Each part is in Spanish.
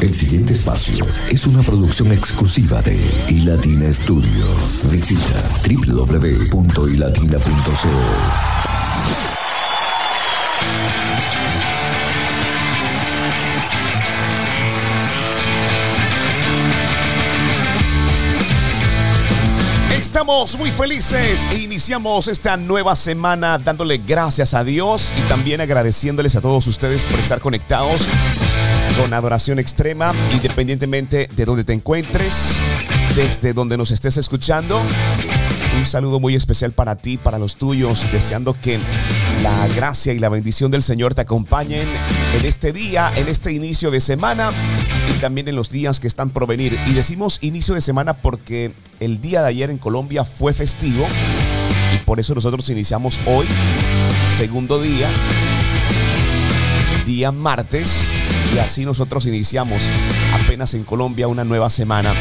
El siguiente espacio es una producción exclusiva de iLatina Studio. Visita www.ilatina.co. Muy felices e iniciamos esta nueva semana dándole gracias a Dios y también agradeciéndoles a todos ustedes por estar conectados con adoración extrema, independientemente de donde te encuentres, desde donde nos estés escuchando. Un saludo muy especial para ti, para los tuyos, deseando que la gracia y la bendición del Señor te acompañen en este día, en este inicio de semana y también en los días que están por venir. Y decimos inicio de semana porque el día de ayer en Colombia fue festivo y por eso nosotros iniciamos hoy, segundo día, día martes, y así nosotros iniciamos apenas en Colombia una nueva semana.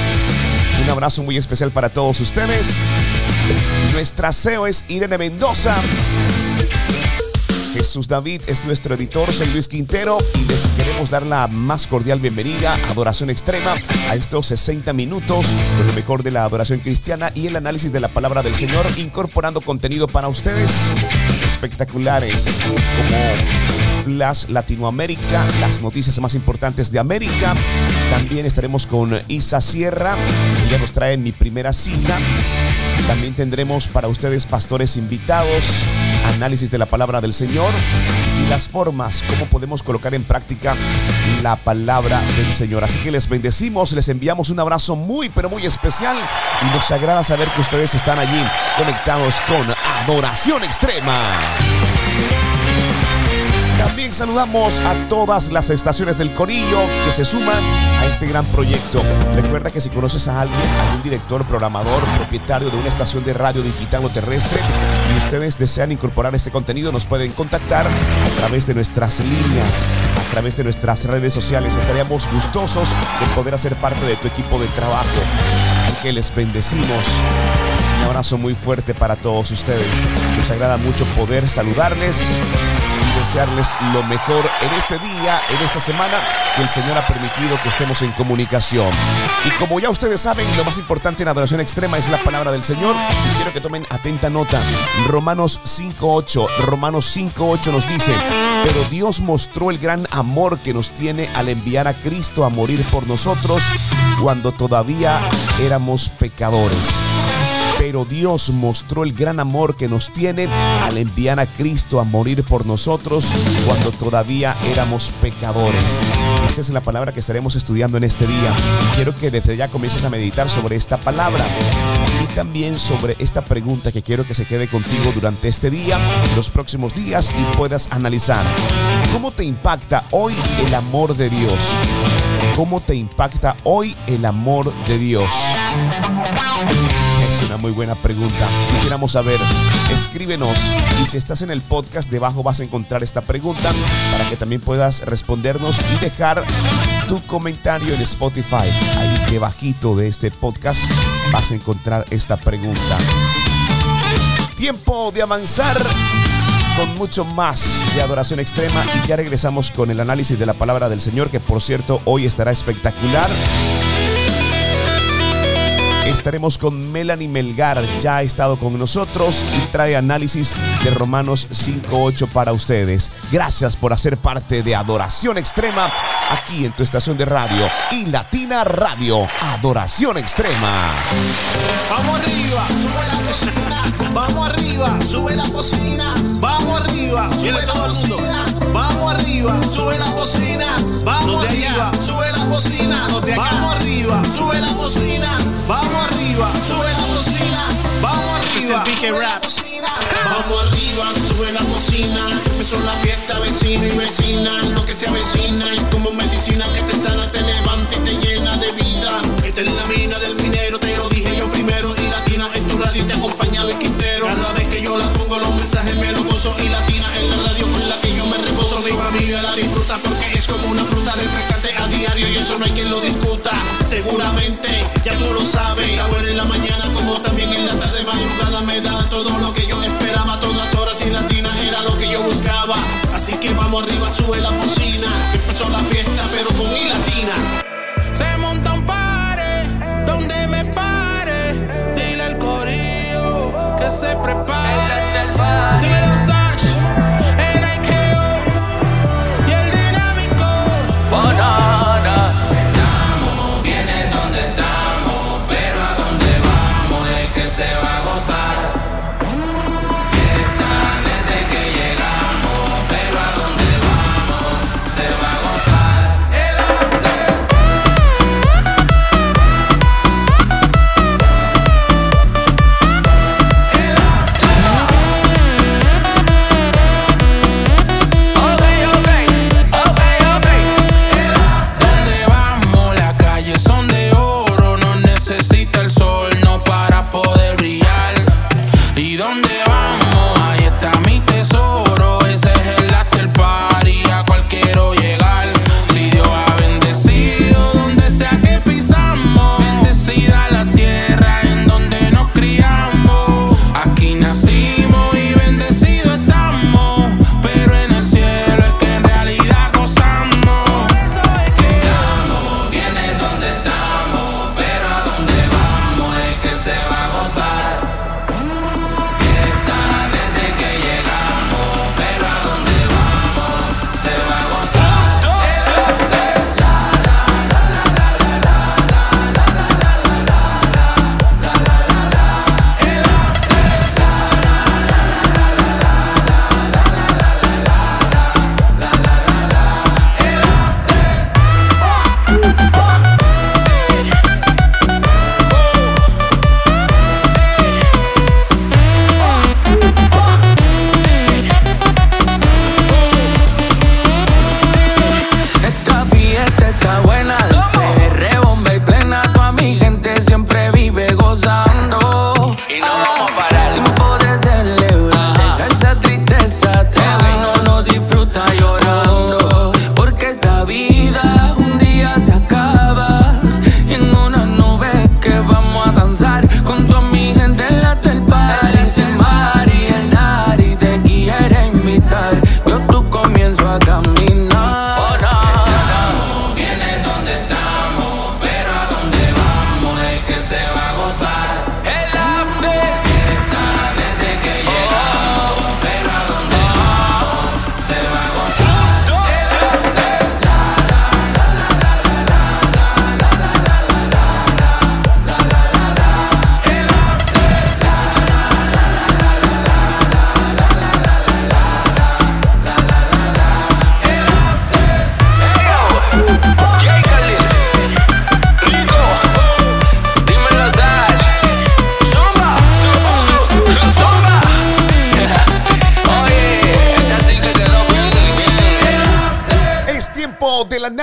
Un abrazo muy especial para todos ustedes. Nuestra CEO es Irene Mendoza. Jesús David es nuestro editor, soy Luis Quintero y les queremos dar la más cordial bienvenida Adoración Extrema a estos 60 minutos con lo mejor de la adoración cristiana y el análisis de la palabra del Señor, incorporando contenido para ustedes espectaculares como Flash Latinoamérica, las noticias más importantes de América. También estaremos con Isa Sierra, ella nos trae mi primera cita. También tendremos para ustedes pastores invitados, análisis de la palabra del Señor y las formas, cómo podemos colocar en práctica la palabra del Señor. Así que les bendecimos, les enviamos un abrazo muy, pero muy especial y nos agrada saber que ustedes están allí conectados con Adoración Extrema. Saludamos a todas las estaciones del Corillo que se suman a este gran proyecto. Recuerda que si conoces a alguien, algún director, programador, propietario de una estación de radio digital o terrestre y ustedes desean incorporar este contenido, nos pueden contactar a través de nuestras líneas, a través de nuestras redes sociales. Estaríamos gustosos de poder hacer parte de tu equipo de trabajo. Así que les bendecimos. Un abrazo muy fuerte para todos ustedes. Nos agrada mucho poder saludarles desearles lo mejor en este día, en esta semana que el Señor ha permitido que estemos en comunicación. Y como ya ustedes saben, lo más importante en adoración extrema es la palabra del Señor. Y quiero que tomen atenta nota. Romanos 5.8. Romanos 5.8 nos dice, pero Dios mostró el gran amor que nos tiene al enviar a Cristo a morir por nosotros cuando todavía éramos pecadores pero Dios mostró el gran amor que nos tiene al enviar a Cristo a morir por nosotros cuando todavía éramos pecadores. Esta es la palabra que estaremos estudiando en este día. Quiero que desde ya comiences a meditar sobre esta palabra y también sobre esta pregunta que quiero que se quede contigo durante este día, los próximos días y puedas analizar. ¿Cómo te impacta hoy el amor de Dios? ¿Cómo te impacta hoy el amor de Dios? Una muy buena pregunta. Quisiéramos saber, escríbenos y si estás en el podcast debajo vas a encontrar esta pregunta para que también puedas respondernos y dejar tu comentario en Spotify. Ahí debajito de este podcast vas a encontrar esta pregunta. Tiempo de avanzar con mucho más de adoración extrema y ya regresamos con el análisis de la palabra del Señor que por cierto hoy estará espectacular. Estaremos con Melanie Melgar, ya ha estado con nosotros y trae análisis de Romanos 5.8 para ustedes. Gracias por hacer parte de Adoración Extrema aquí en tu estación de radio y Latina Radio. Adoración Extrema. Vamos arriba. Vamos arriba, sube la cocina. Vamos arriba, sube la cocina. Vamos arriba, sube la cocina. Vamos arriba, sube la cocina. Vamos arriba, sube la cocina. Vamos arriba, sube la cocina. Vamos arriba, sube la cocina. Vamos arriba, sube la cocina. Empezó la fiesta, vecino y vecina. Lo que se avecina y como medicina que te sana, te levanta y te llena de vida. Esta es la mina la pongo, los mensajes me lo gozo. Y latina en la radio con la que yo me reposo. Mi familia la disfruta porque es como una fruta refrescante a diario y eso no hay quien lo discuta. Seguramente, ya tú lo sabes. Está bueno en la mañana como también en la tarde madrugada me da todo lo que yo esperaba. Todas horas y latina era lo que yo buscaba. Así que vamos arriba, sube la música. con I Latina.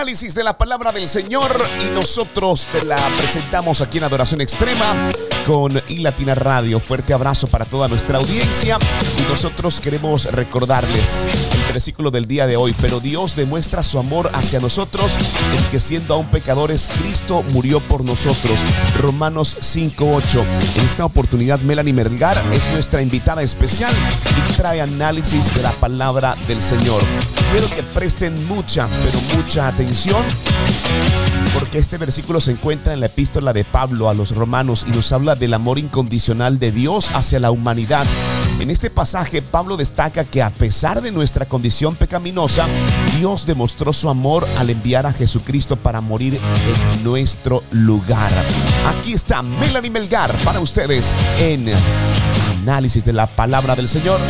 Análisis de la palabra del Señor y nosotros te la presentamos aquí en Adoración Extrema con iLatina Radio. Fuerte abrazo para toda nuestra audiencia y nosotros queremos recordarles el versículo del día de hoy. Pero Dios demuestra su amor hacia nosotros en que siendo aún pecadores, Cristo murió por nosotros. Romanos 5.8. En esta oportunidad, Melanie Mergar es nuestra invitada especial y trae análisis de la palabra del Señor. Quiero que presten mucha, pero mucha atención porque este versículo se encuentra en la epístola de Pablo a los romanos y nos habla del amor incondicional de Dios hacia la humanidad. En este pasaje Pablo destaca que a pesar de nuestra condición pecaminosa, Dios demostró su amor al enviar a Jesucristo para morir en nuestro lugar. Aquí está Melanie Melgar para ustedes en análisis de la palabra del Señor,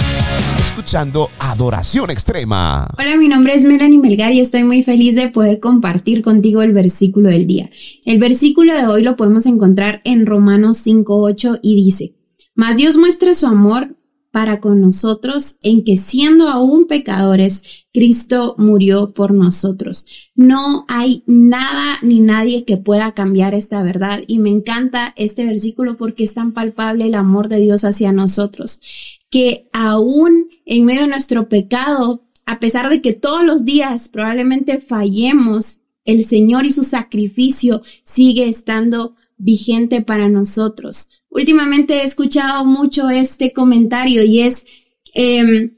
escuchando Adoración Extrema. Hola, mi nombre es Melanie Melgar y estoy muy feliz de poder compartir contigo el versículo del día. El versículo de hoy lo podemos encontrar en Romanos 5.8 y dice, Mas Dios muestra su amor para con nosotros en que siendo aún pecadores, Cristo murió por nosotros. No hay nada ni nadie que pueda cambiar esta verdad y me encanta este versículo porque es tan palpable el amor de Dios hacia nosotros, que aún en medio de nuestro pecado, a pesar de que todos los días probablemente fallemos, el Señor y su sacrificio sigue estando vigente para nosotros. Últimamente he escuchado mucho este comentario y es, eh,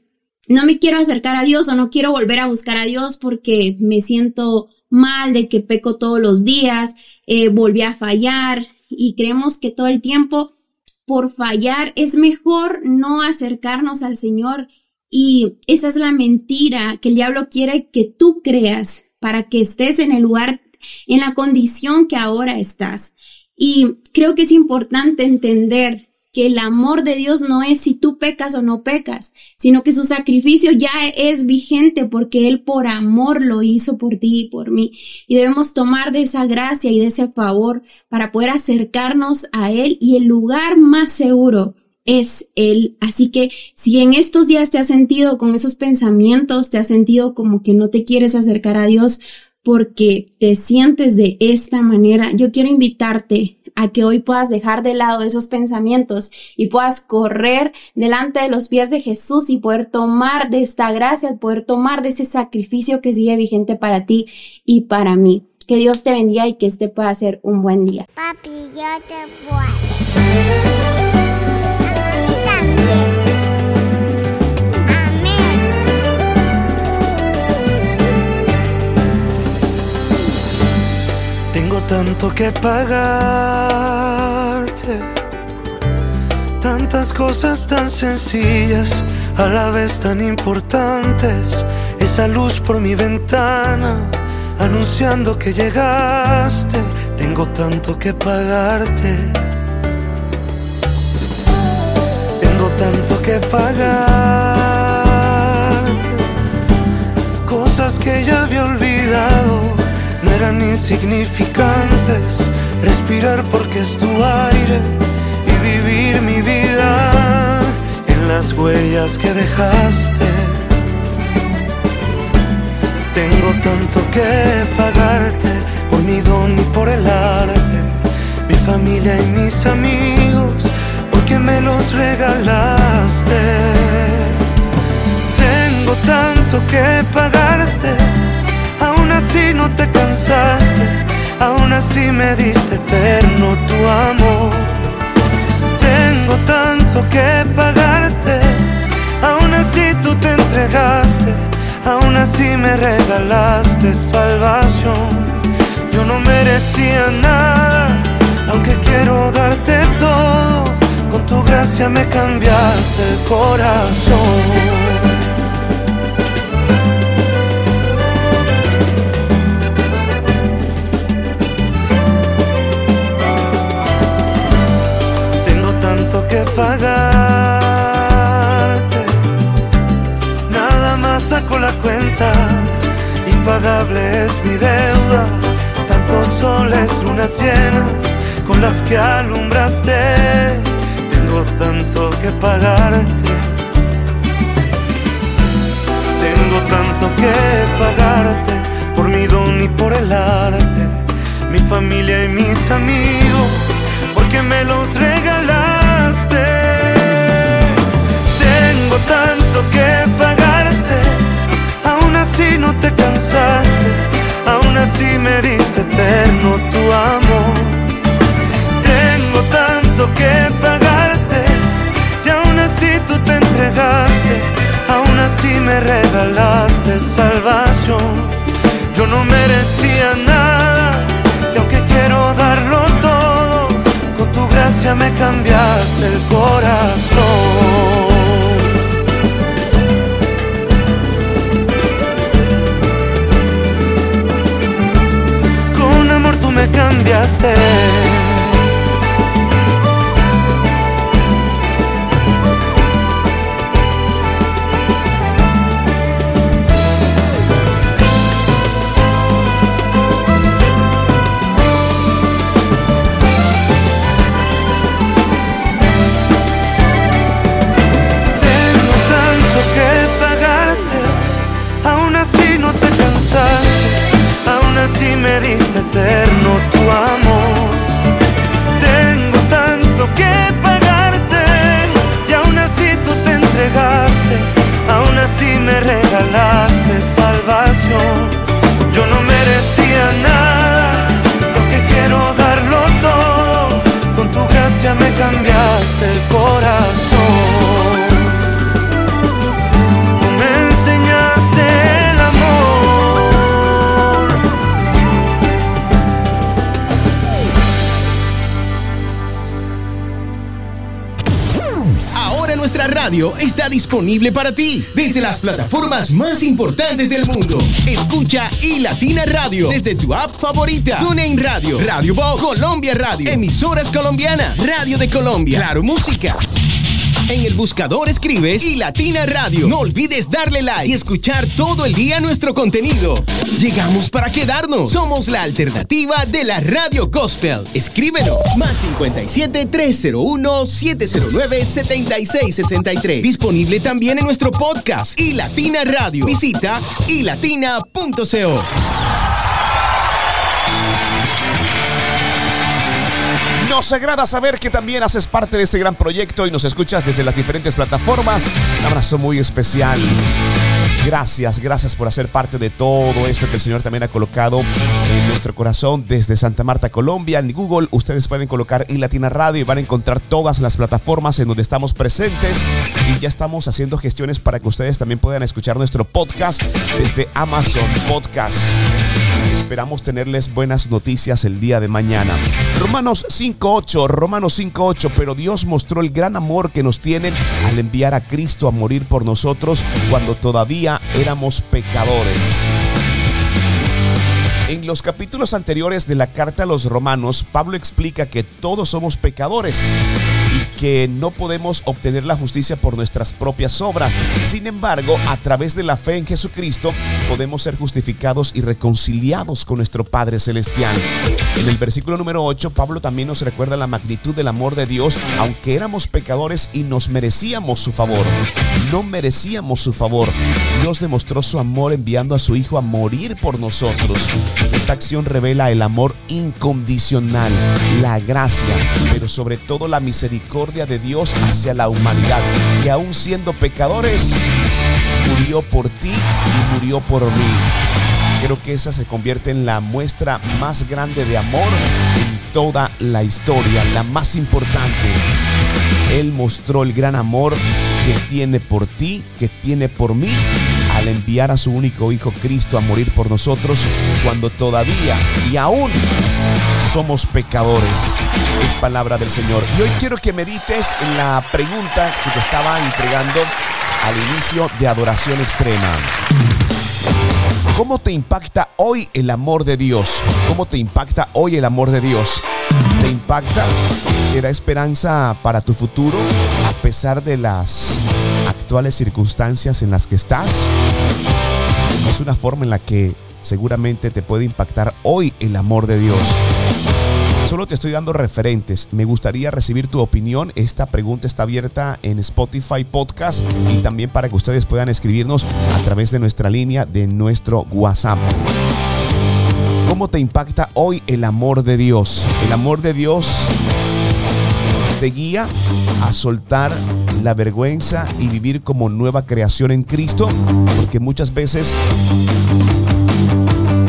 no me quiero acercar a Dios o no quiero volver a buscar a Dios porque me siento mal, de que peco todos los días, eh, volví a fallar y creemos que todo el tiempo por fallar es mejor no acercarnos al Señor y esa es la mentira que el diablo quiere que tú creas para que estés en el lugar, en la condición que ahora estás. Y creo que es importante entender que el amor de Dios no es si tú pecas o no pecas, sino que su sacrificio ya es vigente porque Él por amor lo hizo por ti y por mí. Y debemos tomar de esa gracia y de ese favor para poder acercarnos a Él y el lugar más seguro es Él. Así que si en estos días te has sentido con esos pensamientos, te has sentido como que no te quieres acercar a Dios porque te sientes de esta manera, yo quiero invitarte a que hoy puedas dejar de lado esos pensamientos y puedas correr delante de los pies de Jesús y poder tomar de esta gracia, poder tomar de ese sacrificio que sigue vigente para ti y para mí. Que Dios te bendiga y que este pueda ser un buen día. Papi, yo te voy. Tanto que pagarte, tantas cosas tan sencillas, a la vez tan importantes. Esa luz por mi ventana, anunciando que llegaste. Tengo tanto que pagarte. Tengo tanto que pagarte. Cosas que ya insignificantes. Respirar porque es tu aire y vivir mi vida en las huellas que dejaste. Tengo tanto que pagarte por mi don y por el arte, mi familia y mis amigos, porque me los regalaste. Tengo tanto que pagarte, no te cansaste, aún así me diste eterno tu amor. Tengo tanto que pagarte, aún así tú te entregaste, aún así me regalaste salvación. Yo no merecía nada, aunque quiero darte todo, con tu gracia me cambiaste el corazón. Pagarte. Nada más saco la cuenta. Impagable es mi deuda. Tantos soles, lunas llenas con las que alumbraste. Tengo tanto que pagarte. Tengo tanto que pagarte por mi don y por el arte, mi familia y mis amigos, porque me los regalaste. Tanto que pagarte, aún así no te cansaste, aún así me diste eterno tu amor. Tengo tanto que pagarte y aún así tú te entregaste, aún así me regalaste salvación. Yo no merecía nada y aunque quiero darlo todo, con tu gracia me cambiaste el corazón. Cambiaste. Tengo tanto que pagarte, aún así no te cansaste, así me diste eterno tu amor. Tengo tanto que pagarte y aún así tú te entregaste, aún así me regalaste salvación. Yo no merecía nada, y aunque quiero darlo todo, con tu gracia me cambiaste el corazón. Está disponible para ti desde las plataformas más importantes del mundo. Escucha y Latina Radio desde tu app favorita. TuneIn Radio, Radio Box, Colombia Radio, emisoras colombianas, Radio de Colombia, Claro Música. En el buscador escribes y Latina Radio. No olvides darle like y escuchar todo el día nuestro contenido. Llegamos para quedarnos. Somos la alternativa de la radio gospel. Escríbenos. Más 57 301 709 7663. Disponible también en nuestro podcast y Latina Radio. Visita ilatina.co. Nos agrada saber que también haces parte de este gran proyecto y nos escuchas desde las diferentes plataformas. Un abrazo muy especial. Gracias, gracias por hacer parte de todo esto que el Señor también ha colocado en nuestro corazón desde Santa Marta, Colombia. En Google ustedes pueden colocar y Latina Radio y van a encontrar todas las plataformas en donde estamos presentes y ya estamos haciendo gestiones para que ustedes también puedan escuchar nuestro podcast desde Amazon Podcast. Esperamos tenerles buenas noticias el día de mañana. Romanos 5.8, Romanos 5.8, pero Dios mostró el gran amor que nos tienen al enviar a Cristo a morir por nosotros cuando todavía éramos pecadores. En los capítulos anteriores de la carta a los romanos, Pablo explica que todos somos pecadores que no podemos obtener la justicia por nuestras propias obras. Sin embargo, a través de la fe en Jesucristo podemos ser justificados y reconciliados con nuestro Padre Celestial. En el versículo número 8, Pablo también nos recuerda la magnitud del amor de Dios, aunque éramos pecadores y nos merecíamos su favor. No merecíamos su favor. Dios demostró su amor enviando a su Hijo a morir por nosotros. Esta acción revela el amor incondicional, la gracia, pero sobre todo la misericordia de Dios hacia la humanidad, que aún siendo pecadores, murió por ti y murió por mí. Creo que esa se convierte en la muestra más grande de amor en toda la historia, la más importante. Él mostró el gran amor que tiene por ti, que tiene por mí, al enviar a su único Hijo Cristo a morir por nosotros cuando todavía y aún somos pecadores. Es palabra del Señor. Y hoy quiero que medites en la pregunta que te estaba entregando al inicio de Adoración Extrema. ¿Cómo te impacta hoy el amor de Dios? ¿Cómo te impacta hoy el amor de Dios? ¿Te impacta? ¿Te da esperanza para tu futuro a pesar de las actuales circunstancias en las que estás? Es una forma en la que seguramente te puede impactar hoy el amor de Dios. Solo te estoy dando referentes. Me gustaría recibir tu opinión. Esta pregunta está abierta en Spotify Podcast y también para que ustedes puedan escribirnos a través de nuestra línea de nuestro WhatsApp. ¿Cómo te impacta hoy el amor de Dios? El amor de Dios te guía a soltar la vergüenza y vivir como nueva creación en Cristo, porque muchas veces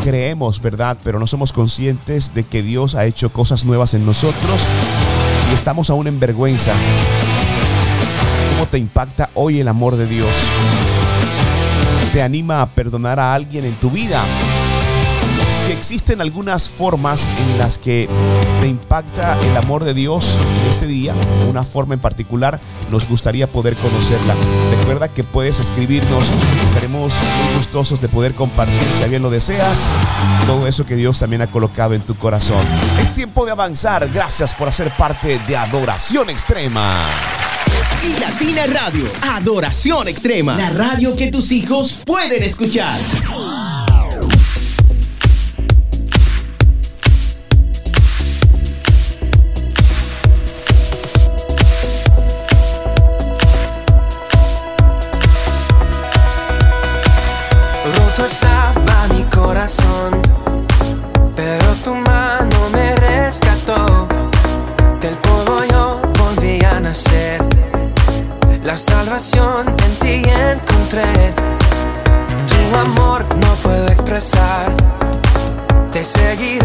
creemos, ¿verdad? Pero no somos conscientes de que Dios ha hecho cosas nuevas en nosotros y estamos aún en vergüenza. ¿Cómo te impacta hoy el amor de Dios? ¿Te anima a perdonar a alguien en tu vida? Si existen algunas formas en las que te impacta el amor de Dios en este día, una forma en particular, nos gustaría poder conocerla. Recuerda que puedes escribirnos, estaremos muy gustosos de poder compartir, si bien lo deseas, todo eso que Dios también ha colocado en tu corazón. Es tiempo de avanzar, gracias por hacer parte de Adoración Extrema. Y Latina Radio, Adoración Extrema, la radio que tus hijos pueden escuchar. Te seguiré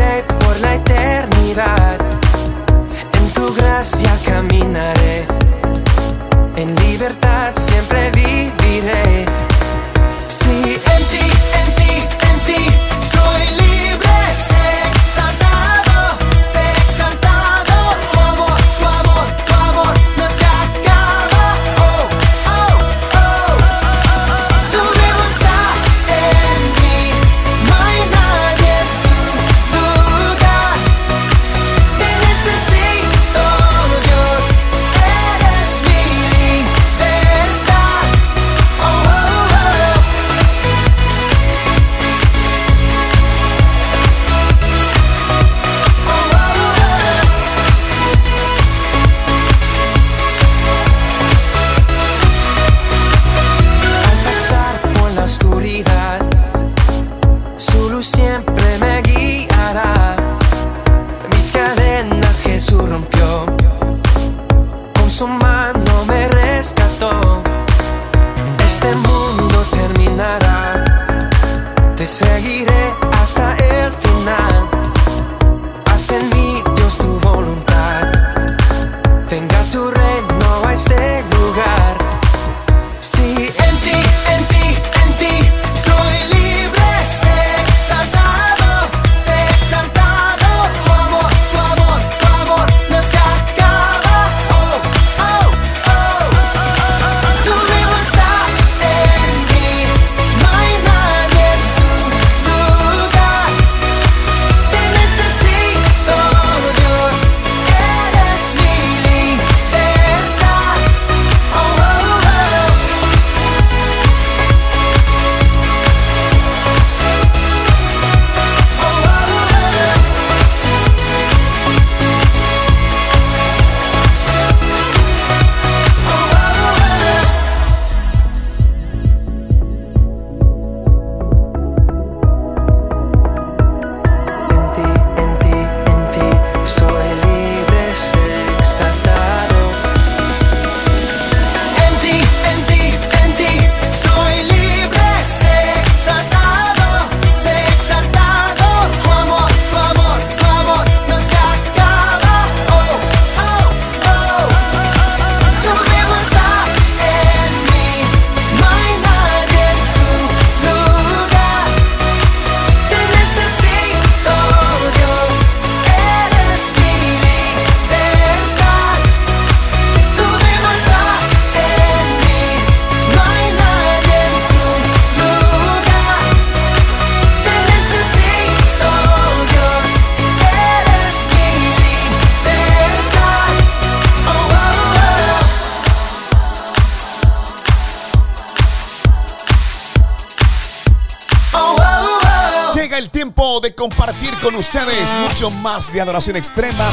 ustedes mucho más de adoración extrema.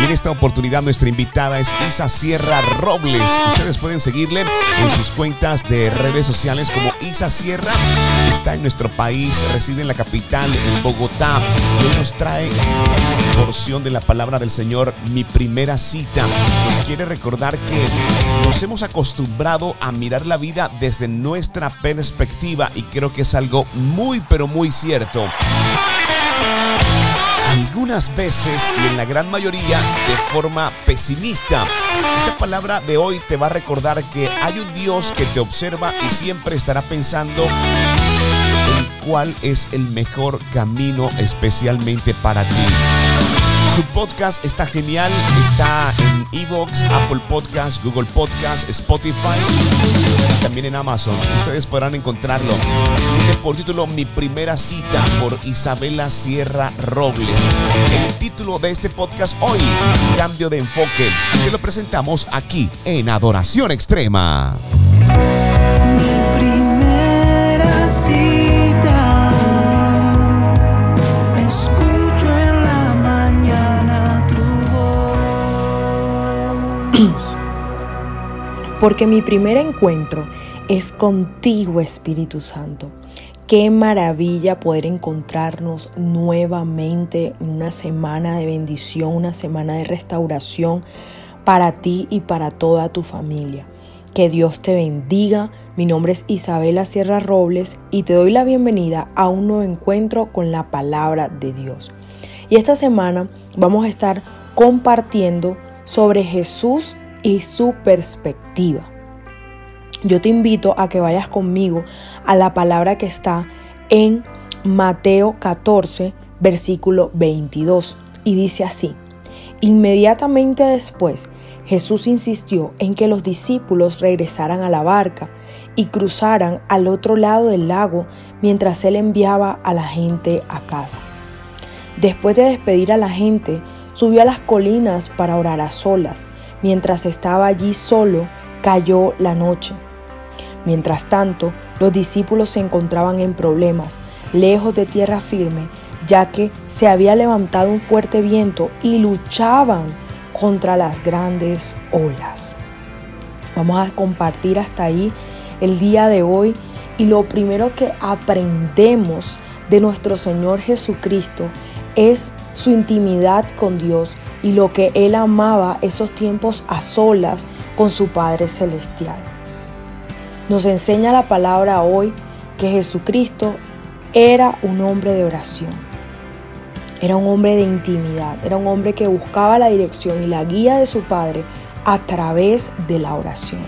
Y en esta oportunidad nuestra invitada es Isa Sierra Robles. Ustedes pueden seguirle en sus cuentas de redes sociales como Isa Sierra. Está en nuestro país, reside en la capital, en Bogotá. Y hoy nos trae porción de la palabra del Señor, mi primera cita. Nos quiere recordar que nos hemos acostumbrado a mirar la vida desde nuestra perspectiva y creo que es algo muy pero muy cierto. Algunas veces y en la gran mayoría de forma pesimista. Esta palabra de hoy te va a recordar que hay un Dios que te observa y siempre estará pensando en cuál es el mejor camino especialmente para ti. Su podcast está genial, está en Evox, Apple Podcast, Google Podcast, Spotify, también en Amazon. Ustedes podrán encontrarlo. Tiene por título Mi primera cita por Isabela Sierra Robles. El título de este podcast hoy, Cambio de enfoque, que lo presentamos aquí en Adoración Extrema. primera cita. Escucho en la mañana tu voz. Porque mi primer encuentro es contigo, Espíritu Santo. Qué maravilla poder encontrarnos nuevamente en una semana de bendición, una semana de restauración para ti y para toda tu familia. Que Dios te bendiga. Mi nombre es Isabela Sierra Robles y te doy la bienvenida a un nuevo encuentro con la palabra de Dios. Y esta semana vamos a estar compartiendo sobre Jesús y su perspectiva. Yo te invito a que vayas conmigo a la palabra que está en Mateo 14, versículo 22, y dice así, inmediatamente después Jesús insistió en que los discípulos regresaran a la barca y cruzaran al otro lado del lago mientras él enviaba a la gente a casa. Después de despedir a la gente, subió a las colinas para orar a solas. Mientras estaba allí solo, cayó la noche. Mientras tanto, los discípulos se encontraban en problemas, lejos de tierra firme, ya que se había levantado un fuerte viento y luchaban contra las grandes olas. Vamos a compartir hasta ahí el día de hoy y lo primero que aprendemos de nuestro Señor Jesucristo es su intimidad con Dios y lo que Él amaba esos tiempos a solas con su Padre Celestial. Nos enseña la palabra hoy que Jesucristo era un hombre de oración. Era un hombre de intimidad, era un hombre que buscaba la dirección y la guía de su Padre a través de la oración.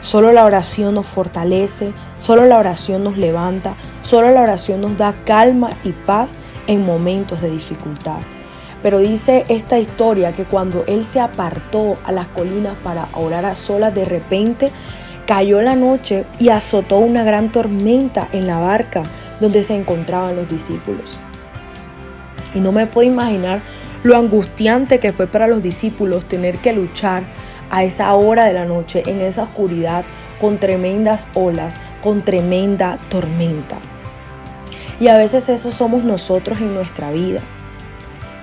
Solo la oración nos fortalece, solo la oración nos levanta, solo la oración nos da calma y paz en momentos de dificultad. Pero dice esta historia que cuando él se apartó a las colinas para orar a solas, de repente cayó la noche y azotó una gran tormenta en la barca donde se encontraban los discípulos. Y no me puedo imaginar lo angustiante que fue para los discípulos tener que luchar a esa hora de la noche, en esa oscuridad, con tremendas olas, con tremenda tormenta. Y a veces eso somos nosotros en nuestra vida.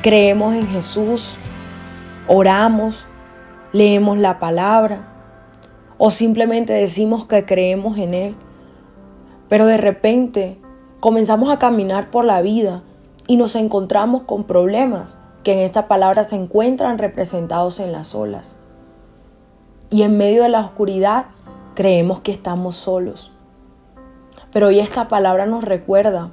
Creemos en Jesús, oramos, leemos la palabra o simplemente decimos que creemos en Él. Pero de repente comenzamos a caminar por la vida y nos encontramos con problemas que en esta palabra se encuentran representados en las olas. Y en medio de la oscuridad creemos que estamos solos. Pero hoy esta palabra nos recuerda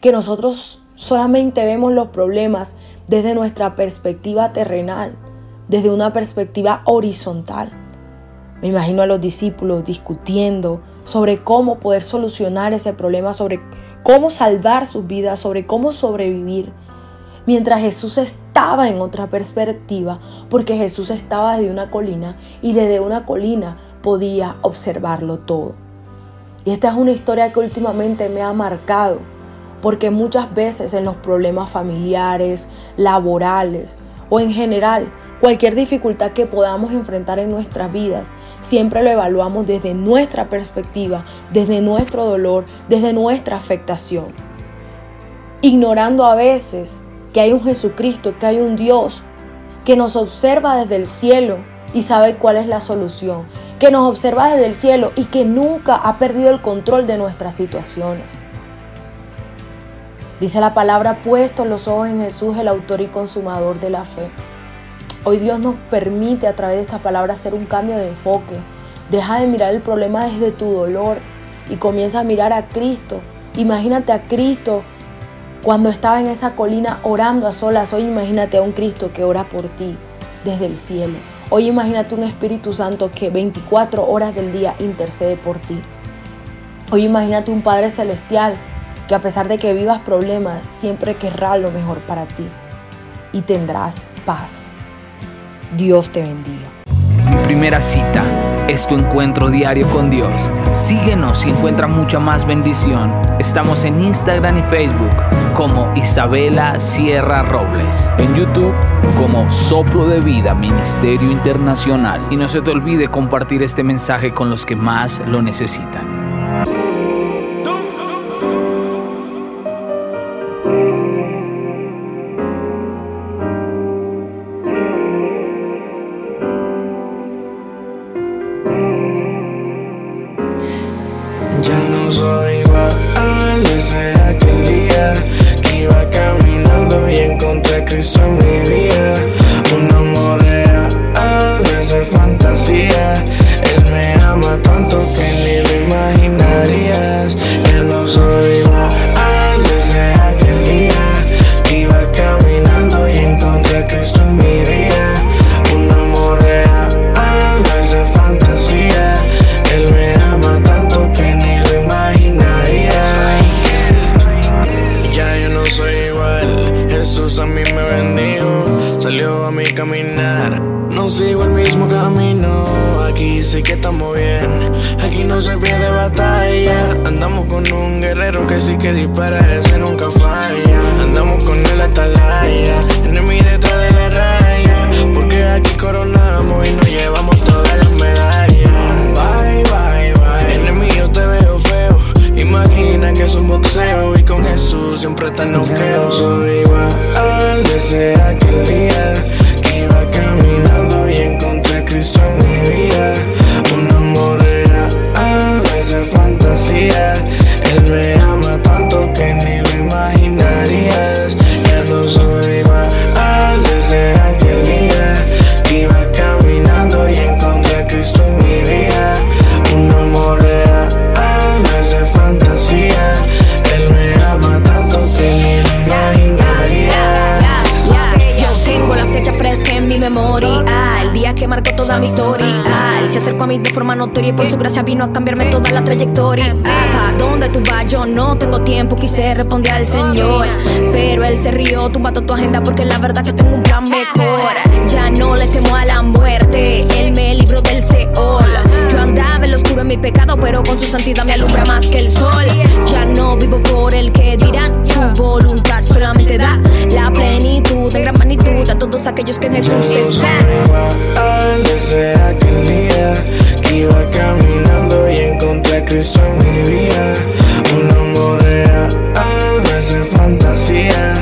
que nosotros solamente vemos los problemas desde nuestra perspectiva terrenal, desde una perspectiva horizontal. Me imagino a los discípulos discutiendo sobre cómo poder solucionar ese problema, sobre cómo salvar sus vidas, sobre cómo sobrevivir. Mientras Jesús estaba en otra perspectiva, porque Jesús estaba desde una colina y desde una colina podía observarlo todo. Y esta es una historia que últimamente me ha marcado, porque muchas veces en los problemas familiares, laborales o en general, cualquier dificultad que podamos enfrentar en nuestras vidas, siempre lo evaluamos desde nuestra perspectiva, desde nuestro dolor, desde nuestra afectación. Ignorando a veces que hay un Jesucristo, que hay un Dios que nos observa desde el cielo y sabe cuál es la solución, que nos observa desde el cielo y que nunca ha perdido el control de nuestras situaciones. Dice la palabra, puesto los ojos en Jesús, el autor y consumador de la fe. Hoy Dios nos permite a través de esta palabra hacer un cambio de enfoque. Deja de mirar el problema desde tu dolor y comienza a mirar a Cristo. Imagínate a Cristo cuando estaba en esa colina orando a solas. Hoy imagínate a un Cristo que ora por ti desde el cielo. Hoy imagínate un Espíritu Santo que 24 horas del día intercede por ti. Hoy imagínate un Padre Celestial que a pesar de que vivas problemas, siempre querrá lo mejor para ti y tendrás paz. Dios te bendiga. Primera cita es tu encuentro diario con Dios. Síguenos y encuentra mucha más bendición. Estamos en Instagram y Facebook como Isabela Sierra Robles. En YouTube como Soplo de Vida Ministerio Internacional. Y no se te olvide compartir este mensaje con los que más lo necesitan. Guerrero que dispara, ese nunca falla. Andamos con él hasta la haya, enemigo detrás de la raya. Porque aquí coronamos y nos llevamos todas las medallas. Bye, bye, bye. Enemigo te veo feo. Imagina que es un boxeo y con Jesús siempre está noqueo. Soy igual desde aquel día que iba caminando y encontré a Cristo en mi vida. Mi historia. Él se acercó a mí de forma notoria y por su gracia vino a cambiarme toda la trayectoria. ¿A dónde tú vas? Yo no tengo tiempo, quise responder al Señor. Pero él se rió, tumba toda tu agenda porque la verdad que tengo un plan mejor. Ya no le temo a la muerte, él me libró del Yo andaba en lo oscuro en mi pecado, pero con su santidad me alumbra más que el sol. Ya no vivo por el que dirán, su voluntad solamente da la plenitud en gran magnitud a todos aquellos que en Jesús están. igual desde aquel día que iba caminando y encontré a Cristo en mi vida. Un amor real, no es fantasía.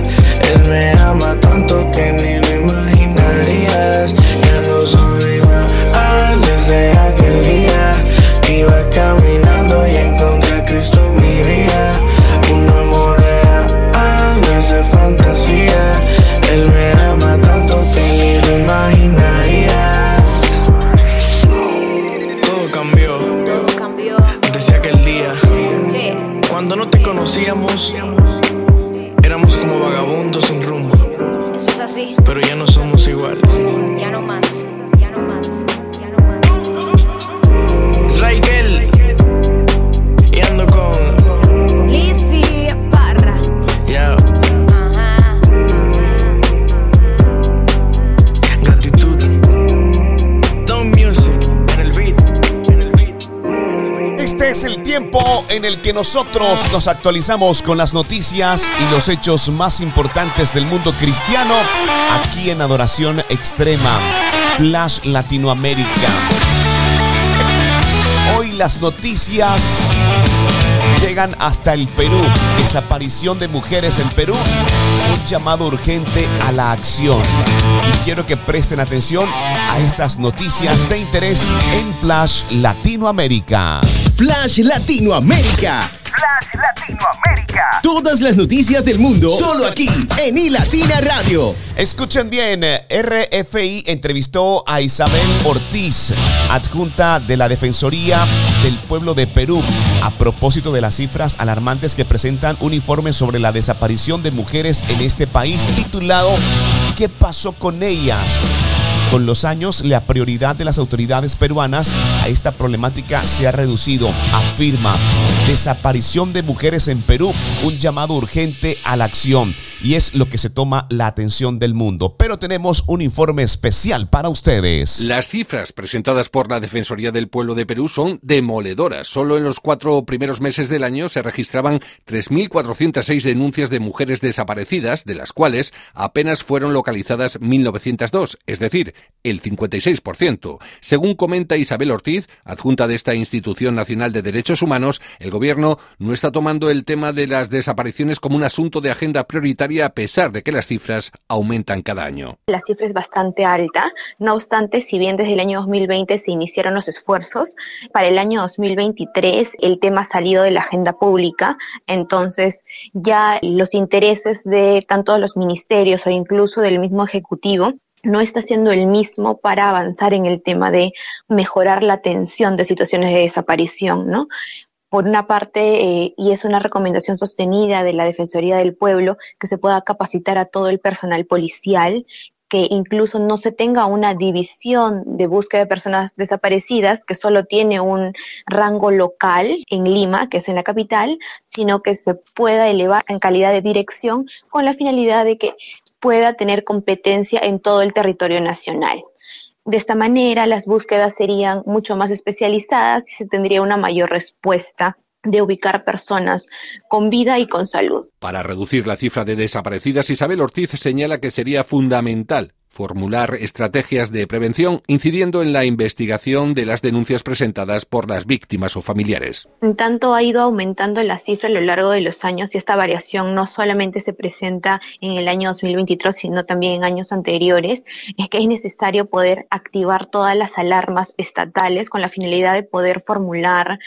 Nosotros nos actualizamos con las noticias y los hechos más importantes del mundo cristiano aquí en Adoración Extrema, Flash Latinoamérica. Hoy las noticias llegan hasta el Perú. Desaparición de mujeres en Perú. Un llamado urgente a la acción. Y quiero que presten atención a estas noticias de interés en Flash Latinoamérica. Flash Latinoamérica. Todas las noticias del mundo solo aquí en iLatina Radio. Escuchen bien, RFI entrevistó a Isabel Ortiz, adjunta de la Defensoría del Pueblo de Perú, a propósito de las cifras alarmantes que presentan un informe sobre la desaparición de mujeres en este país titulado ¿Qué pasó con ellas? Con los años, la prioridad de las autoridades peruanas a esta problemática se ha reducido, afirma. Desaparición de mujeres en Perú, un llamado urgente a la acción. Y es lo que se toma la atención del mundo. Pero tenemos un informe especial para ustedes. Las cifras presentadas por la Defensoría del Pueblo de Perú son demoledoras. Solo en los cuatro primeros meses del año se registraban 3.406 denuncias de mujeres desaparecidas, de las cuales apenas fueron localizadas 1.902, es decir, el 56%. Según comenta Isabel Ortiz, adjunta de esta Institución Nacional de Derechos Humanos, el gobierno no está tomando el tema de las desapariciones como un asunto de agenda prioritaria a pesar de que las cifras aumentan cada año. La cifra es bastante alta, no obstante, si bien desde el año 2020 se iniciaron los esfuerzos, para el año 2023 el tema ha salido de la agenda pública, entonces ya los intereses de tanto los ministerios o incluso del mismo Ejecutivo no está siendo el mismo para avanzar en el tema de mejorar la atención de situaciones de desaparición, ¿no? Por una parte, eh, y es una recomendación sostenida de la Defensoría del Pueblo, que se pueda capacitar a todo el personal policial, que incluso no se tenga una división de búsqueda de personas desaparecidas que solo tiene un rango local en Lima, que es en la capital, sino que se pueda elevar en calidad de dirección con la finalidad de que pueda tener competencia en todo el territorio nacional. De esta manera, las búsquedas serían mucho más especializadas y se tendría una mayor respuesta de ubicar personas con vida y con salud. Para reducir la cifra de desaparecidas, Isabel Ortiz señala que sería fundamental formular estrategias de prevención incidiendo en la investigación de las denuncias presentadas por las víctimas o familiares. En tanto ha ido aumentando la cifra a lo largo de los años y esta variación no solamente se presenta en el año 2023, sino también en años anteriores, es que es necesario poder activar todas las alarmas estatales con la finalidad de poder formular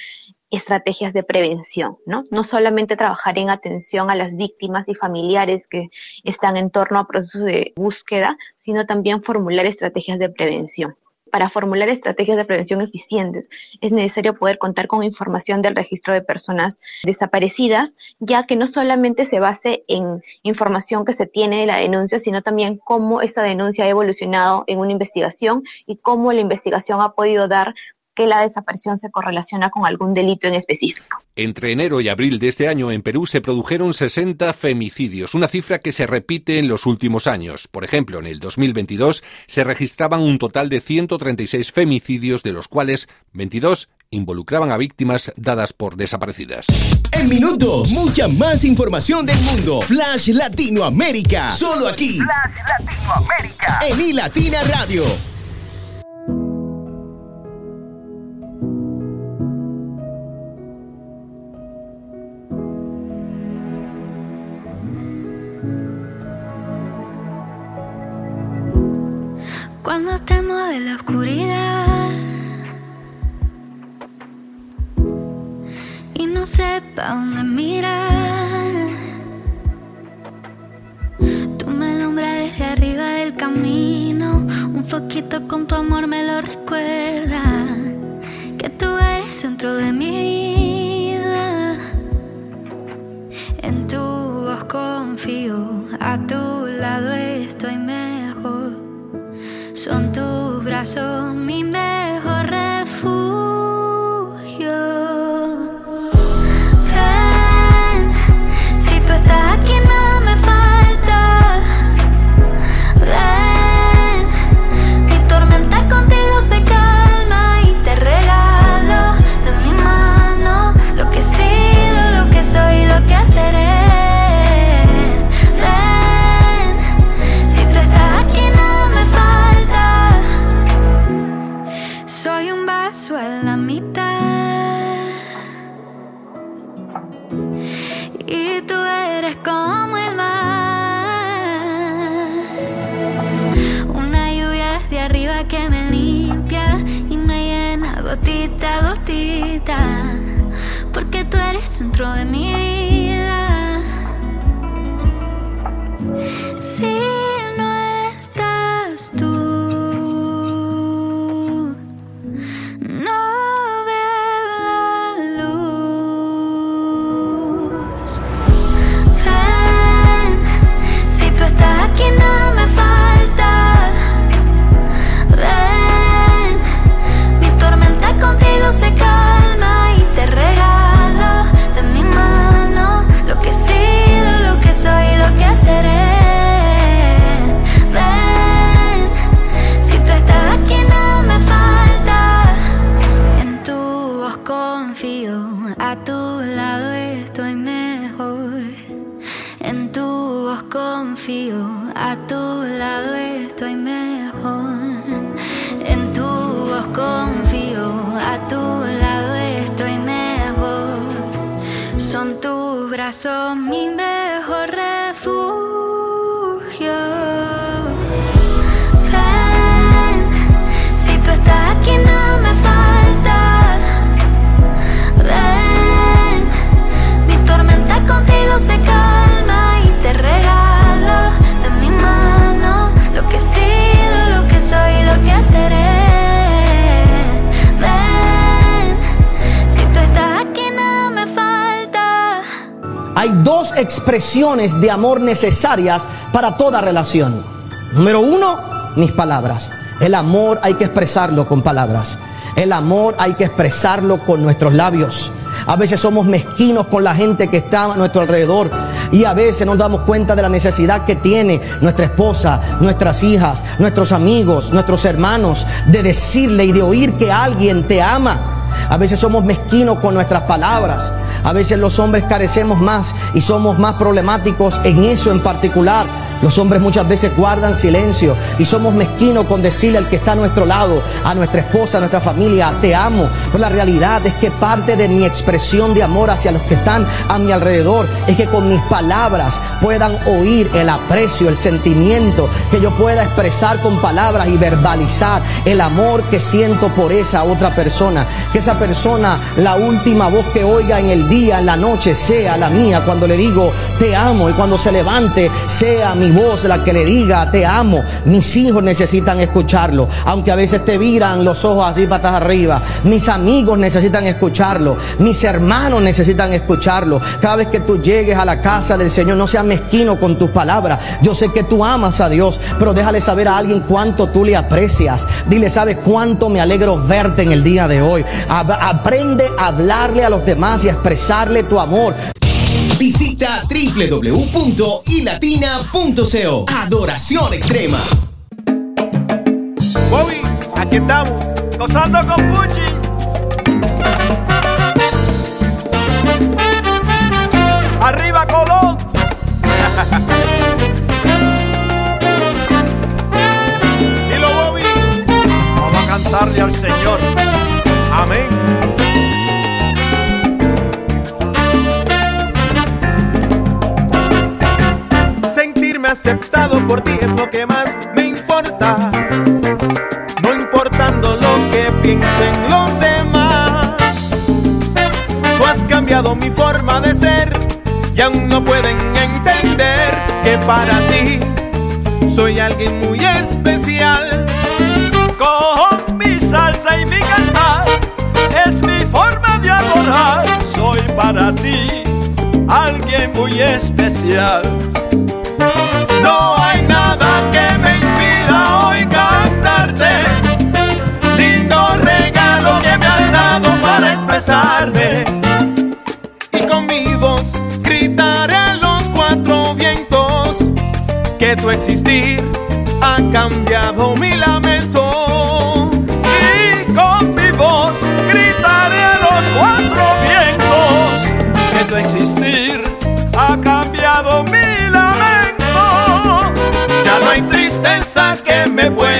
estrategias de prevención, ¿no? No solamente trabajar en atención a las víctimas y familiares que están en torno a procesos de búsqueda, sino también formular estrategias de prevención. Para formular estrategias de prevención eficientes es necesario poder contar con información del registro de personas desaparecidas, ya que no solamente se base en información que se tiene de la denuncia, sino también cómo esa denuncia ha evolucionado en una investigación y cómo la investigación ha podido dar que la desaparición se correlaciona con algún delito en específico. Entre enero y abril de este año en Perú se produjeron 60 femicidios, una cifra que se repite en los últimos años. Por ejemplo, en el 2022 se registraban un total de 136 femicidios, de los cuales 22 involucraban a víctimas dadas por desaparecidas. En minutos, mucha más información del mundo. Flash Latinoamérica. Solo aquí. Flash Latinoamérica. En iLatina Radio. Cuando temo de la oscuridad y no sepa dónde mirar, tú me alumbras desde arriba del camino. Un foquito con tu amor me lo recuerda. Que tú eres centro de mi vida. En tu voz confío, a tu lado estoy tus brazos mi mejor expresiones de amor necesarias para toda relación. Número uno, mis palabras. El amor hay que expresarlo con palabras. El amor hay que expresarlo con nuestros labios. A veces somos mezquinos con la gente que está a nuestro alrededor y a veces nos damos cuenta de la necesidad que tiene nuestra esposa, nuestras hijas, nuestros amigos, nuestros hermanos de decirle y de oír que alguien te ama. A veces somos mezquinos con nuestras palabras. A veces los hombres carecemos más y somos más problemáticos en eso en particular. Los hombres muchas veces guardan silencio y somos mezquinos con decirle al que está a nuestro lado, a nuestra esposa, a nuestra familia, te amo. Pero la realidad es que parte de mi expresión de amor hacia los que están a mi alrededor es que con mis palabras puedan oír el aprecio, el sentimiento, que yo pueda expresar con palabras y verbalizar el amor que siento por esa otra persona. Que esa persona, la última voz que oiga en el día, en la noche, sea la mía cuando le digo te amo y cuando se levante sea mi voz la que le diga, te amo. Mis hijos necesitan escucharlo. Aunque a veces te viran los ojos así patas arriba. Mis amigos necesitan escucharlo. Mis hermanos necesitan escucharlo. Cada vez que tú llegues a la casa del Señor, no seas mezquino con tus palabras. Yo sé que tú amas a Dios, pero déjale saber a alguien cuánto tú le aprecias. Dile, ¿sabes cuánto me alegro verte en el día de hoy? Aprende a hablarle a los demás y a expresarle tu amor. Visita www.ilatina.co. Adoración extrema. Bobby, aquí estamos, gozando con Puchi. Arriba Colón. Aceptado por ti es lo que más me importa. No importando lo que piensen los demás. Tú has cambiado mi forma de ser y aún no pueden entender que para ti soy alguien muy especial. Con mi salsa y mi cantar es mi forma de adorar. Soy para ti alguien muy especial. Y con mi voz gritaré a los cuatro vientos que tu existir ha cambiado mi lamento. Y con mi voz gritaré a los cuatro vientos que tu existir ha cambiado mi lamento. Ya no hay tristeza que me pueda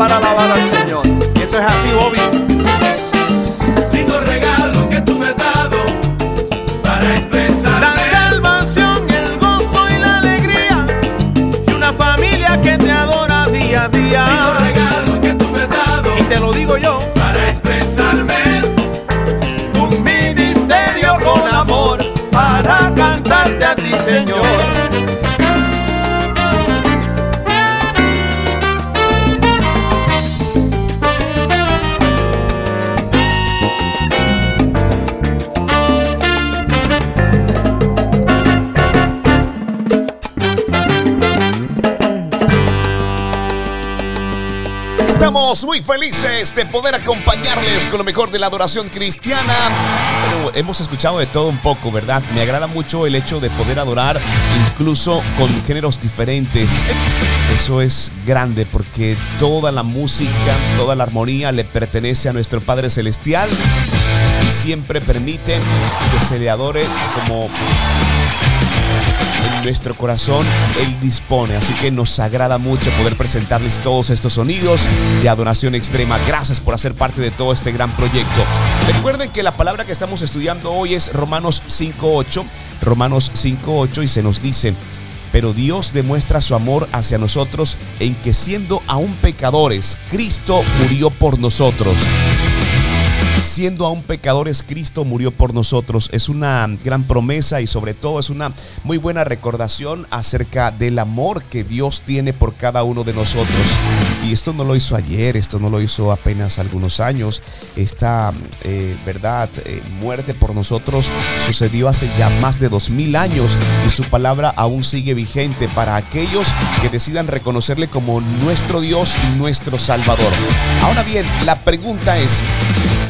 para alabar al Señor. Y eso es así, Bobby. Felices de poder acompañarles con lo mejor de la adoración cristiana. Pero hemos escuchado de todo un poco, ¿verdad? Me agrada mucho el hecho de poder adorar incluso con géneros diferentes. Eso es grande porque toda la música, toda la armonía le pertenece a nuestro Padre Celestial y siempre permite que se le adore como en nuestro corazón Él dispone. Así que nos agrada mucho poder presentarles todos estos sonidos de adoración extrema. Gracias por hacer parte de todo este gran proyecto. Recuerden que la palabra que estamos estudiando hoy es Romanos 5.8. Romanos 5.8 y se nos dice, pero Dios demuestra su amor hacia nosotros en que siendo aún pecadores, Cristo murió por nosotros. Siendo aún pecadores, Cristo murió por nosotros. Es una gran promesa y sobre todo es una muy buena recordación acerca del amor que Dios tiene por cada uno de nosotros. Y esto no lo hizo ayer, esto no lo hizo apenas algunos años. Esta eh, verdad, eh, muerte por nosotros sucedió hace ya más de dos mil años y su palabra aún sigue vigente para aquellos que decidan reconocerle como nuestro Dios y nuestro Salvador. Ahora bien, la pregunta es,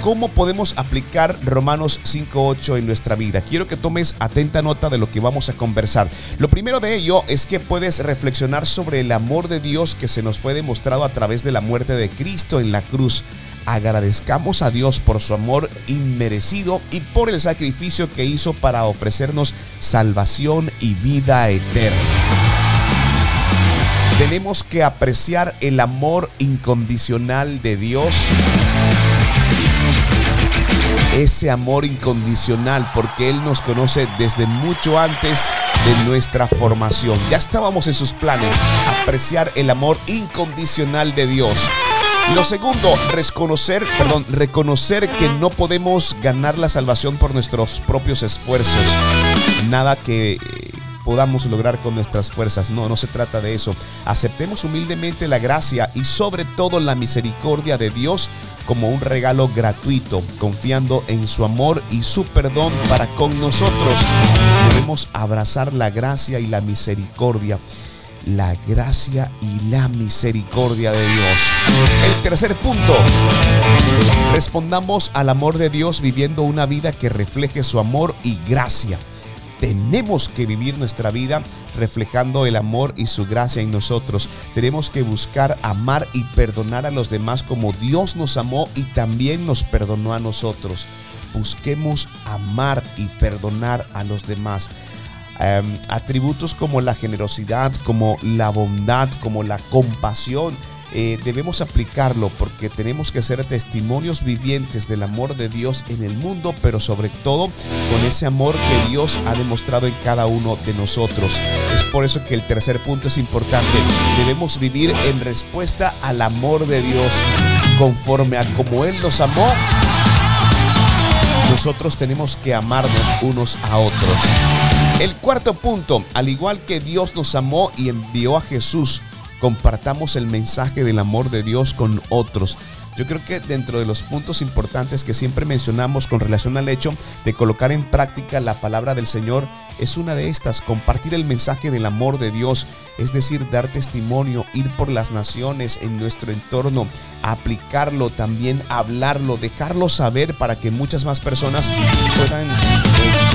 ¿Cómo podemos aplicar Romanos 5.8 en nuestra vida? Quiero que tomes atenta nota de lo que vamos a conversar. Lo primero de ello es que puedes reflexionar sobre el amor de Dios que se nos fue demostrado a través de la muerte de Cristo en la cruz. Agradezcamos a Dios por su amor inmerecido y por el sacrificio que hizo para ofrecernos salvación y vida eterna. Tenemos que apreciar el amor incondicional de Dios ese amor incondicional porque Él nos conoce desde mucho antes de nuestra formación. Ya estábamos en sus planes, apreciar el amor incondicional de Dios. Lo segundo, reconocer, perdón, reconocer que no podemos ganar la salvación por nuestros propios esfuerzos. Nada que podamos lograr con nuestras fuerzas. No, no se trata de eso. Aceptemos humildemente la gracia y sobre todo la misericordia de Dios como un regalo gratuito, confiando en su amor y su perdón para con nosotros. Debemos abrazar la gracia y la misericordia. La gracia y la misericordia de Dios. El tercer punto. Respondamos al amor de Dios viviendo una vida que refleje su amor y gracia tenemos que vivir nuestra vida reflejando el amor y su gracia en nosotros. Tenemos que buscar amar y perdonar a los demás como Dios nos amó y también nos perdonó a nosotros. Busquemos amar y perdonar a los demás. Em, atributos como la generosidad, como la bondad, como la compasión eh, debemos aplicarlo porque tenemos que ser testimonios vivientes del amor de Dios en el mundo, pero sobre todo con ese amor que Dios ha demostrado en cada uno de nosotros. Es por eso que el tercer punto es importante. Debemos vivir en respuesta al amor de Dios conforme a como Él nos amó. Nosotros tenemos que amarnos unos a otros. El cuarto punto, al igual que Dios nos amó y envió a Jesús compartamos el mensaje del amor de Dios con otros. Yo creo que dentro de los puntos importantes que siempre mencionamos con relación al hecho de colocar en práctica la palabra del Señor es una de estas, compartir el mensaje del amor de Dios, es decir, dar testimonio, ir por las naciones en nuestro entorno, aplicarlo también, hablarlo, dejarlo saber para que muchas más personas puedan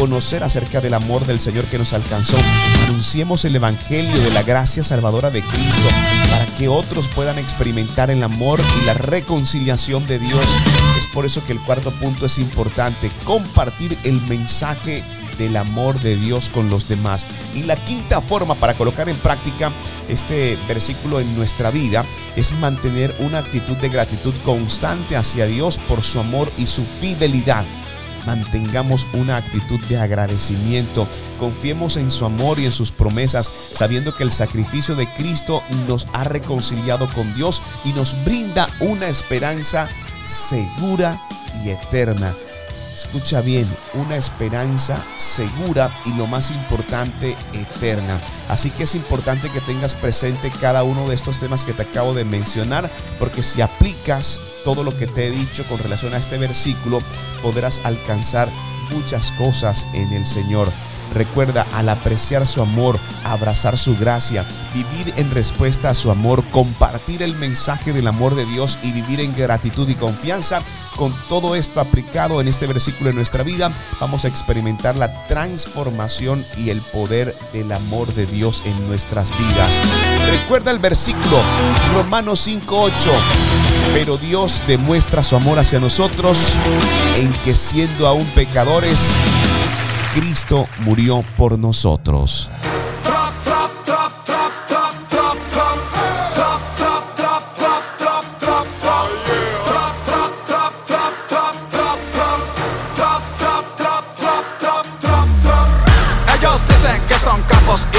conocer acerca del amor del Señor que nos alcanzó. Anunciemos el Evangelio de la gracia salvadora de Cristo para que otros puedan experimentar el amor y la reconciliación de Dios. Es por eso que el cuarto punto es importante, compartir el mensaje del amor de Dios con los demás. Y la quinta forma para colocar en práctica este versículo en nuestra vida es mantener una actitud de gratitud constante hacia Dios por su amor y su fidelidad. Mantengamos una actitud de agradecimiento, confiemos en su amor y en sus promesas, sabiendo que el sacrificio de Cristo nos ha reconciliado con Dios y nos brinda una esperanza segura y eterna. Escucha bien, una esperanza segura y lo más importante, eterna. Así que es importante que tengas presente cada uno de estos temas que te acabo de mencionar, porque si aplicas todo lo que te he dicho con relación a este versículo, podrás alcanzar muchas cosas en el Señor. Recuerda, al apreciar su amor, abrazar su gracia, vivir en respuesta a su amor, compartir el mensaje del amor de Dios y vivir en gratitud y confianza, con todo esto aplicado en este versículo en nuestra vida, vamos a experimentar la transformación y el poder del amor de Dios en nuestras vidas. Recuerda el versículo Romanos 5:8. Pero Dios demuestra su amor hacia nosotros en que siendo aún pecadores, Cristo murió por nosotros.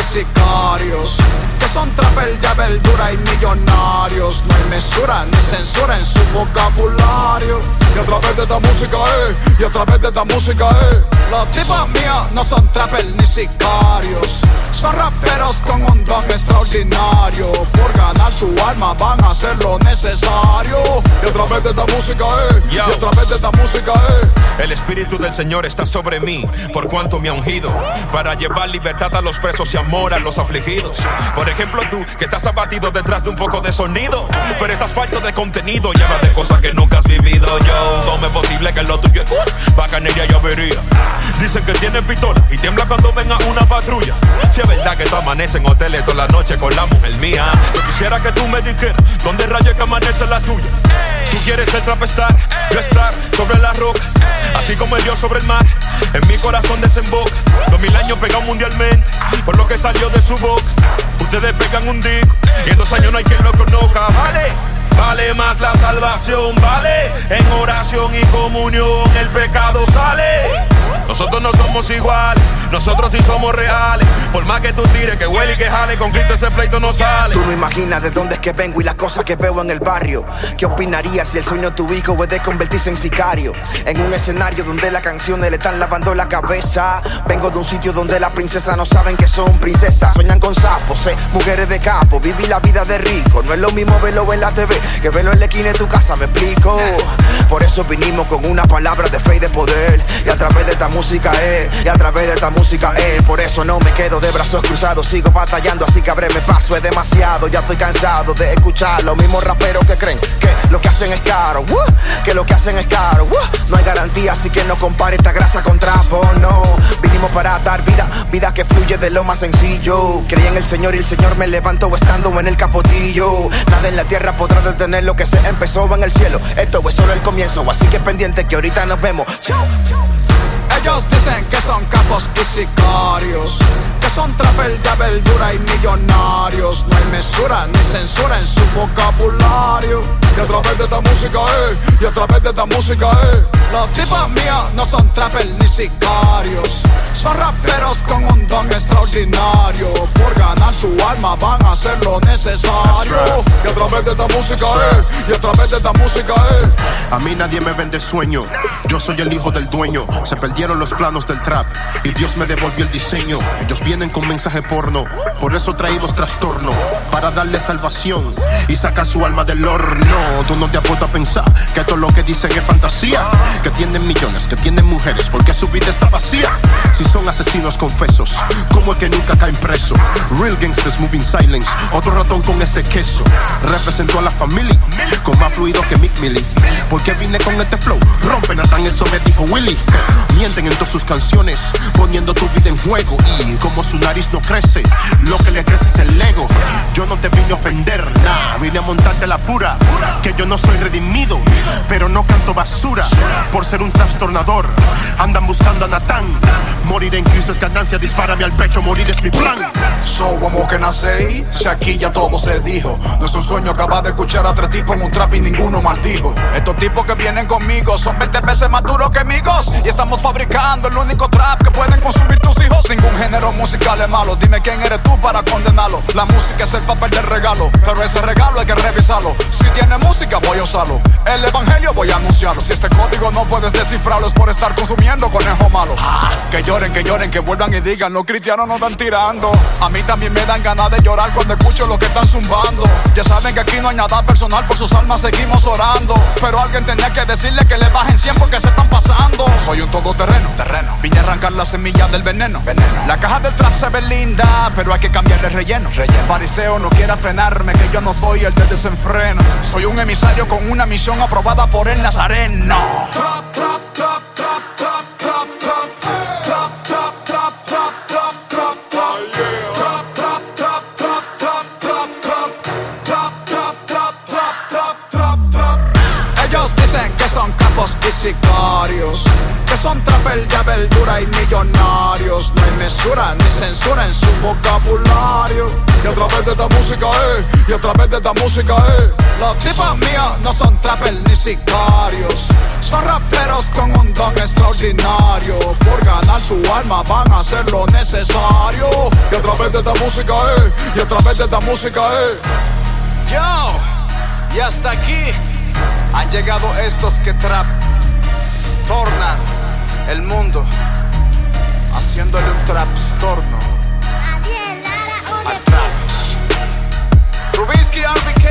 Sicarios, que son trapel de verdura y millonarios. No hay mesura ni censura en su vocabulario. Y a través de esta música, eh, y a través de esta música, eh. Los tipos míos no son trapel ni sicarios, son raperos con un don extraordinario. Por ganar tu alma van a hacer lo necesario. Y a través de esta música, eh, y a través de esta música, eh. El Espíritu del Señor está sobre mí, por cuanto me ha ungido, para llevar libertad a los presos y amor a los afligidos. Por ejemplo, tú, que estás abatido detrás de un poco de sonido, pero estás falto de contenido y hablas de cosas que nunca has vivido. Yo, ¿cómo es posible que lo tuyo es bacanería y avería? Dicen que tienen pistola y tiembla cuando venga una patrulla. Si es verdad que tú amaneces en hoteles toda la noche con la mujer mía, yo quisiera que tú me dijeras dónde rayos que amanece la tuya. Tú quieres ser trapestar, yo estar sobre la roca, así como el Dios sobre el mar. En mi corazón desemboca, dos mil años pegado mundialmente, por lo que salió de su boca. Ustedes pegan un disco y en dos años no hay quien lo conozca, ¿vale? Vale más la salvación, vale. En oración y comunión el pecado sale. Nosotros no somos iguales, nosotros sí somos reales. Por más que tú tires, que huele y que jale, con Cristo ese pleito no sale. Tú no imaginas de dónde es que vengo y las cosas que veo en el barrio. ¿Qué opinarías si el sueño de tu hijo puede convertirse en sicario? En un escenario donde las canciones le están lavando la cabeza. Vengo de un sitio donde las princesas no saben que son princesas. Sueñan con sapos, eh, mujeres de capo. Viví la vida de rico. No es lo mismo verlo en la TV que verlo en la esquina de tu casa, me explico. Por eso vinimos con una palabra de fe y de poder. Y a través de esta música, eh, y a través de esta música, eh. Por eso no me quedo de brazos cruzados. Sigo batallando, así que abreme paso. Es demasiado, ya estoy cansado de escuchar los mismos raperos que creen que lo que hacen es caro. uh, que lo que hacen es caro. uh. no hay garantía, así que no compare esta grasa con trapo, no. Vinimos para dar vida, vida que fluye de lo más sencillo. Creí en el Señor y el Señor me levantó estando en el capotillo. Nada en la tierra podrá detener lo que se empezó en el cielo. Esto es solo el comienzo, así que pendiente que ahorita nos vemos. Chau. Ellos dicen que son capos y sicarios, que son trapel de verdura y millonarios. No hay mesura ni censura en su vocabulario. Y a través de esta música, eh, y a través de esta música, eh. Los tipos míos no son trapel ni sicarios, son raperos con un don extraordinario. Por ganar tu alma van a hacer lo necesario. Y a través de esta música, eh, y a través de esta música, eh. A mí nadie me vende sueño. Yo soy el hijo del dueño. Se perdieron los planos del trap y Dios me devolvió el diseño. Ellos vienen con mensaje porno, por eso traímos trastorno para darle salvación y sacar su alma del horno. Tú no te has puesto a pensar que todo lo que dicen es fantasía, que tienen millones, que tienen mujeres, porque su vida está vacía. Si son asesinos confesos, ¿cómo es que nunca caen preso? Real gangsters moving silence, otro ratón con ese queso. Representó a la familia con más fluido que Mick Millie. Porque vine con este flow, rompen Nathan, eso me dijo Willy. Mienten en sus canciones, poniendo tu vida en juego. Y como su nariz no crece, lo que le crece es el ego. Yo no te vine a ofender, nah, vine a montarte la pura. Que yo no soy redimido, pero no canto basura. Por ser un trastornador, andan buscando a Natán. Morir en Cristo es ganancia, dispárame al pecho, morir es mi plan. So, can I say? Si aquí ya todo se dijo. No es un sueño acabar de escuchar a tres tipos en un trap y ninguno maldijo. Estos tipos que vienen conmigo son 20 veces más duros que amigos. Y estamos fabricando el único trap que pueden consumir tus hijos. Ningún género musical es malo. Dime quién eres tú para condenarlo. La música es el papel del regalo, pero ese regalo hay que revisarlo. Si tiene música, voy a usarlo. El evangelio voy a anunciarlo. Si este código no puedes descifrarlo, es por estar consumiendo conejo malo. Que lloren, que lloren, que vuelvan y digan, los cristianos no están tirando. A mí también me dan ganas de llorar cuando escucho lo que están zumbando. Ya saben que aquí no hay nada personal, por sus almas seguimos orando. Pero alguien tenía que decirle que le bajen 100 porque se están pasando. Soy un todoterreno, terreno. Vine a arrancar la semilla del veneno, veneno. La caja del trap se ve linda, pero hay que cambiarle relleno. relleno. Fariseo no quiera frenarme, que yo no soy el de desenfreno. Soy un emisario con una misión aprobada por el Nazareno. Trap, trap, trap, trap, trap, trap, trap. Y sicarios Que son trapel de verdura y millonarios. No hay mesura ni censura en su vocabulario. Y a través de esta música, eh Y a través de esta música, eh Los tipos míos no son trapel ni sicarios. Son raperos con un don extraordinario. Por ganar tu alma van a hacer lo necesario. Y a través de esta música, eh Y a través de esta música, eh. Yo, y hasta aquí han llegado estos que trap tornan el mundo haciéndole un trapstorno al trap. Rubinsky RBK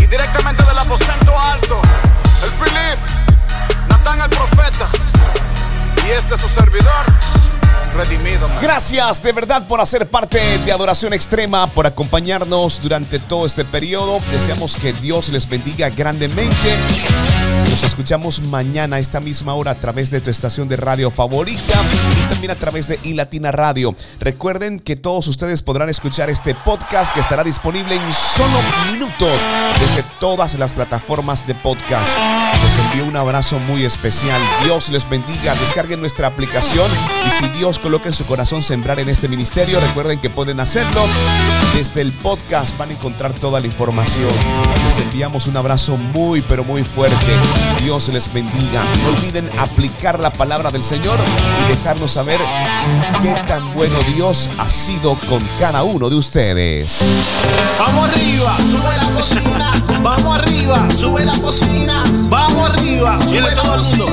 y directamente del aposento alto, el Philip, Natán el profeta y este es su servidor. Gracias de verdad por hacer parte de Adoración Extrema, por acompañarnos durante todo este periodo. Deseamos que Dios les bendiga grandemente. Nos escuchamos mañana a esta misma hora a través de tu estación de radio favorita y también a través de iLatina Radio. Recuerden que todos ustedes podrán escuchar este podcast que estará disponible en solo minutos desde todas las plataformas de podcast. Les envío un abrazo muy especial. Dios les bendiga. Descarguen nuestra aplicación y si Dios coloca en su corazón sembrar en este ministerio, recuerden que pueden hacerlo. Desde el podcast van a encontrar toda la información. Les enviamos un abrazo muy pero muy fuerte. Dios les bendiga. No olviden aplicar la palabra del Señor y dejarnos saber qué tan bueno Dios ha sido con cada uno de ustedes. Vamos arriba, sube la cocina. Vamos arriba, sube la cocina. Vamos arriba, sube todo el mundo.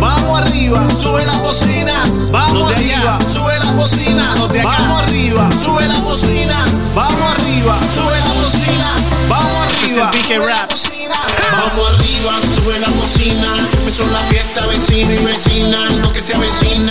Vamos arriba, sube la cocina. Vamos arriba, sube la cocina. Vamos arriba, sube la cocina. Vamos arriba, sube la cocina. Vamos arriba. Vamos arriba, sube la cocina. Empezó la fiesta, vecino y vecina. Lo que se avecina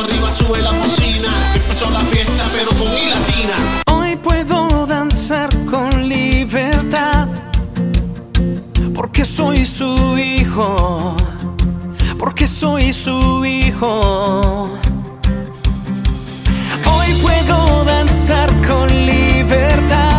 arriba, sube la bocina. Empezó la fiesta, pero con mi latina. Hoy puedo danzar con libertad porque soy su hijo, porque soy su hijo. Hoy puedo danzar con libertad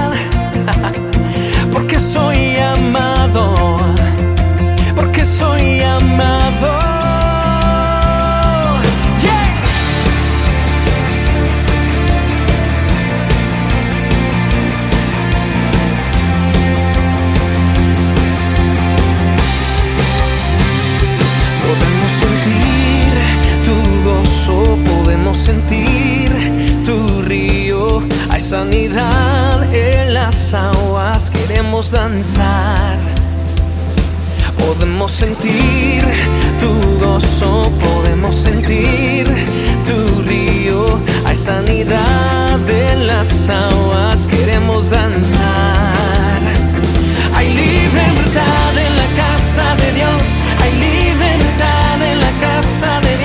sanidad en las aguas queremos danzar. Podemos sentir tu gozo, podemos sentir tu río. Hay sanidad en las aguas queremos danzar. Hay libertad en la casa de Dios, hay libertad en la casa de Dios.